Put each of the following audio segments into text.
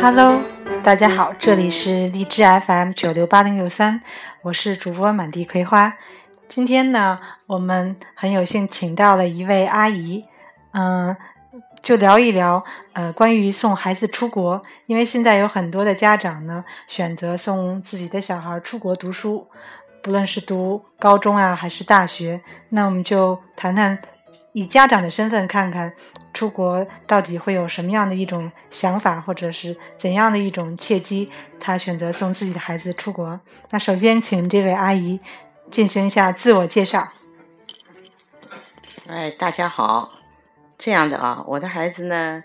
Hello，大家好，这里是荔枝 FM 九六八零六三，我是主播满地葵花。今天呢，我们很有幸请到了一位阿姨，嗯，就聊一聊呃关于送孩子出国，因为现在有很多的家长呢选择送自己的小孩出国读书，不论是读高中啊还是大学，那我们就谈谈。以家长的身份看看出国到底会有什么样的一种想法，或者是怎样的一种契机，他选择送自己的孩子出国。那首先请这位阿姨进行一下自我介绍。哎，大家好，这样的啊，我的孩子呢，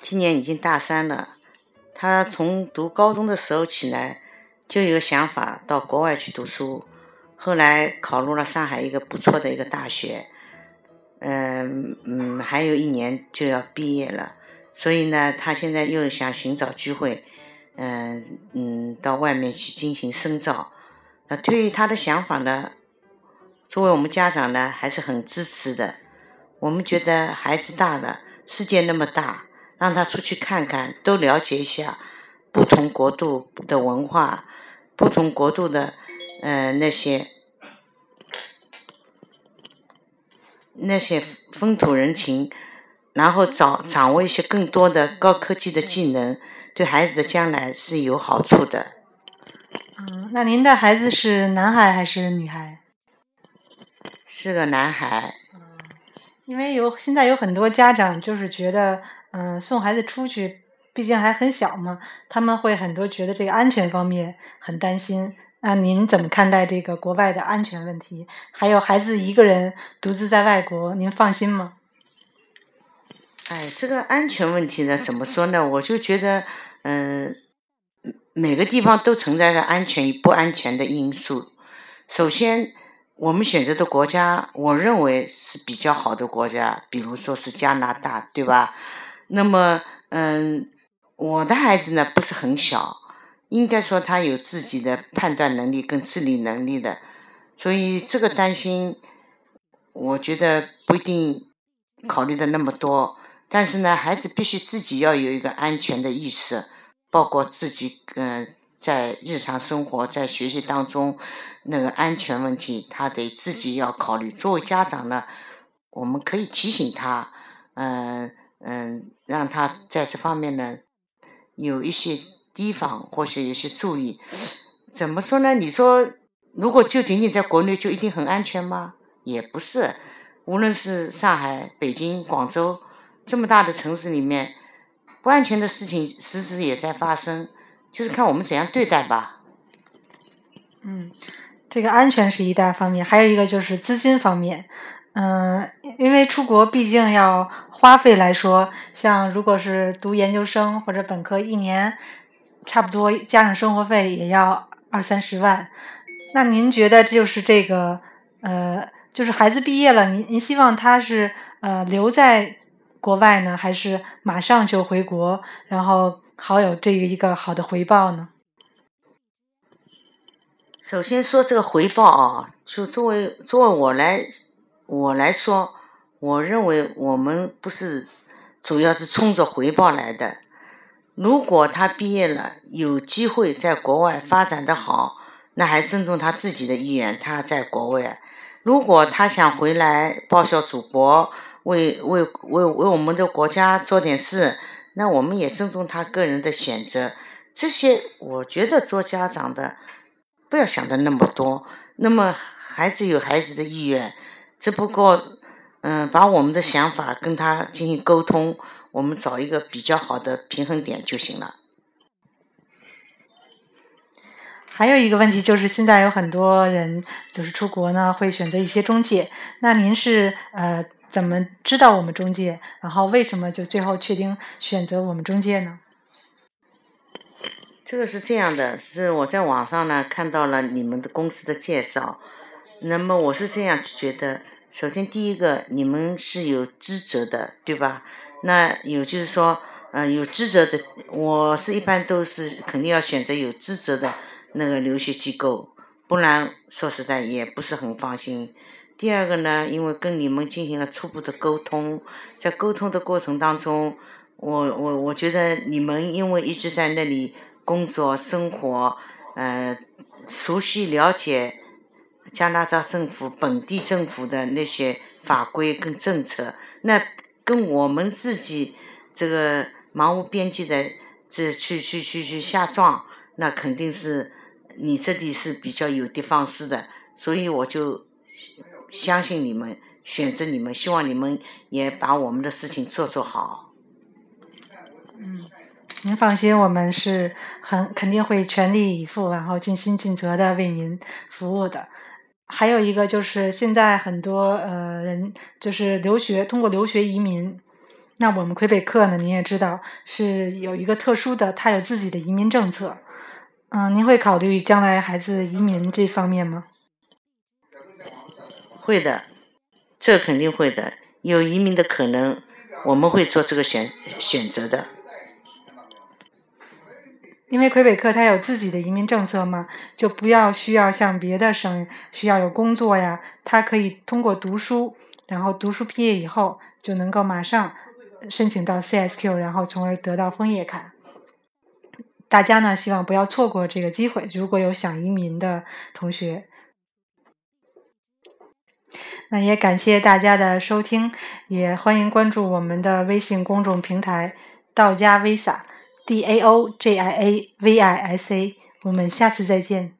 今年已经大三了。他从读高中的时候起来，就有想法到国外去读书，后来考入了上海一个不错的一个大学。嗯嗯，还有一年就要毕业了，所以呢，他现在又想寻找机会，嗯嗯，到外面去进行深造。那对于他的想法呢，作为我们家长呢，还是很支持的。我们觉得孩子大了，世界那么大，让他出去看看，都了解一下不同国度的文化，不同国度的呃那些。那些风土人情，然后掌掌握一些更多的高科技的技能，对孩子的将来是有好处的。嗯，那您的孩子是男孩还是女孩？是个男孩。嗯，因为有现在有很多家长就是觉得，嗯，送孩子出去，毕竟还很小嘛，他们会很多觉得这个安全方面很担心。那您怎么看待这个国外的安全问题？还有孩子一个人独自在外国，您放心吗？哎，这个安全问题呢，怎么说呢？我就觉得，嗯，每个地方都存在着安全与不安全的因素。首先，我们选择的国家，我认为是比较好的国家，比如说是加拿大，对吧？那么，嗯，我的孩子呢，不是很小。应该说他有自己的判断能力跟自理能力的，所以这个担心，我觉得不一定考虑的那么多。但是呢，孩子必须自己要有一个安全的意识，包括自己嗯在日常生活在学习当中那个安全问题，他得自己要考虑。作为家长呢，我们可以提醒他，嗯嗯，让他在这方面呢有一些。提防或许有些注意，怎么说呢？你说，如果就仅仅在国内就一定很安全吗？也不是，无论是上海、北京、广州这么大的城市里面，不安全的事情时时也在发生，就是看我们怎样对待吧。嗯，这个安全是一大方面，还有一个就是资金方面。嗯，因为出国毕竟要花费来说，像如果是读研究生或者本科一年。差不多加上生活费也要二三十万，那您觉得就是这个呃，就是孩子毕业了，您您希望他是呃留在国外呢，还是马上就回国，然后好有这个一个好的回报呢？首先说这个回报啊，就作为作为我来我来说，我认为我们不是主要是冲着回报来的。如果他毕业了，有机会在国外发展的好，那还尊重他自己的意愿，他在国外。如果他想回来报效祖国，为为为为我们的国家做点事，那我们也尊重他个人的选择。这些我觉得做家长的不要想的那么多。那么孩子有孩子的意愿，只不过嗯，把我们的想法跟他进行沟通。我们找一个比较好的平衡点就行了。还有一个问题就是，现在有很多人就是出国呢，会选择一些中介。那您是呃怎么知道我们中介？然后为什么就最后确定选择我们中介呢？这个是这样的，是我在网上呢看到了你们的公司的介绍。那么我是这样觉得：首先第一个，你们是有职责的，对吧？那有就是说，呃，有职责的，我是一般都是肯定要选择有职责的那个留学机构，不然说实在也不是很放心。第二个呢，因为跟你们进行了初步的沟通，在沟通的过程当中，我我我觉得你们因为一直在那里工作生活，呃，熟悉了解加拿大政府本地政府的那些法规跟政策，那跟我们自己这个盲无边际的这去去去去下撞，那肯定是你这里是比较有的放矢的，所以我就相信你们，选择你们，希望你们也把我们的事情做做好。嗯，您放心，我们是很肯定会全力以赴，然后尽心尽责的为您服务的。还有一个就是现在很多呃人就是留学，通过留学移民。那我们魁北克呢，您也知道是有一个特殊的，它有自己的移民政策。嗯，您会考虑将来孩子移民这方面吗？会的，这肯定会的。有移民的可能，我们会做这个选选择的。因为魁北克它有自己的移民政策嘛，就不要需要像别的省需要有工作呀，他可以通过读书，然后读书毕业以后就能够马上。申请到 CSQ，然后从而得到枫叶卡。大家呢，希望不要错过这个机会。如果有想移民的同学，那也感谢大家的收听，也欢迎关注我们的微信公众平台“道家 visa” Daojiavisa，。我们下次再见。